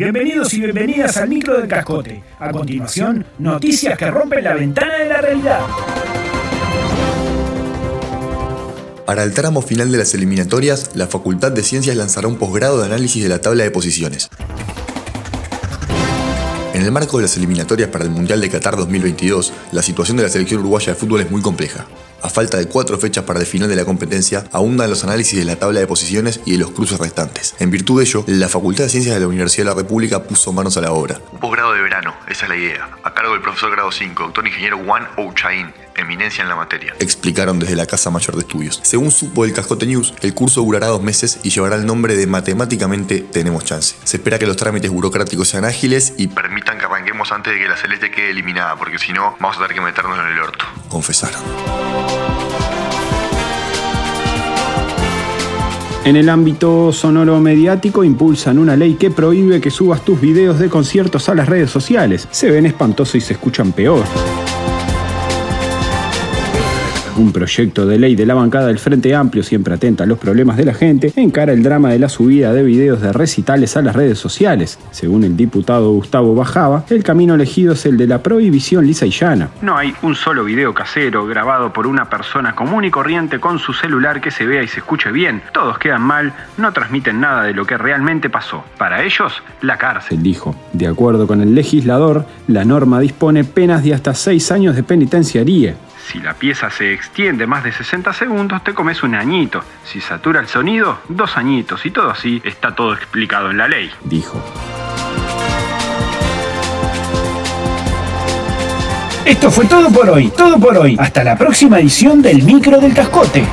Bienvenidos y bienvenidas al micro del cascote. A continuación, noticias que rompen la ventana de la realidad. Para el tramo final de las eliminatorias, la Facultad de Ciencias lanzará un posgrado de análisis de la tabla de posiciones. En el marco de las eliminatorias para el Mundial de Qatar 2022, la situación de la selección uruguaya de fútbol es muy compleja. A falta de cuatro fechas para el final de la competencia, abundan los análisis de la tabla de posiciones y de los cruces restantes. En virtud de ello, la Facultad de Ciencias de la Universidad de la República puso manos a la obra. Un posgrado de verano, esa es la idea, a cargo del profesor grado 5, doctor ingeniero Juan Ouchain, eminencia en la materia. Explicaron desde la Casa Mayor de Estudios. Según supo el Cascote News, el curso durará dos meses y llevará el nombre de Matemáticamente Tenemos Chance. Se espera que los trámites burocráticos sean ágiles y permitan que antes de que la Celeste quede eliminada, porque si no, vamos a tener que meternos en el orto. Confesaron. En el ámbito sonoro mediático impulsan una ley que prohíbe que subas tus videos de conciertos a las redes sociales. Se ven espantosos y se escuchan peor. Un proyecto de ley de la bancada del Frente Amplio, siempre atenta a los problemas de la gente, encara el drama de la subida de videos de recitales a las redes sociales. Según el diputado Gustavo Bajaba, el camino elegido es el de la prohibición lisa y llana. No hay un solo video casero grabado por una persona común y corriente con su celular que se vea y se escuche bien. Todos quedan mal, no transmiten nada de lo que realmente pasó. Para ellos, la cárcel, dijo. De acuerdo con el legislador, la norma dispone penas de hasta seis años de penitenciaría. Si la pieza se extiende más de 60 segundos, te comes un añito. Si satura el sonido, dos añitos. Y todo así está todo explicado en la ley, dijo. Esto fue todo por hoy, todo por hoy. Hasta la próxima edición del Micro del Cascote.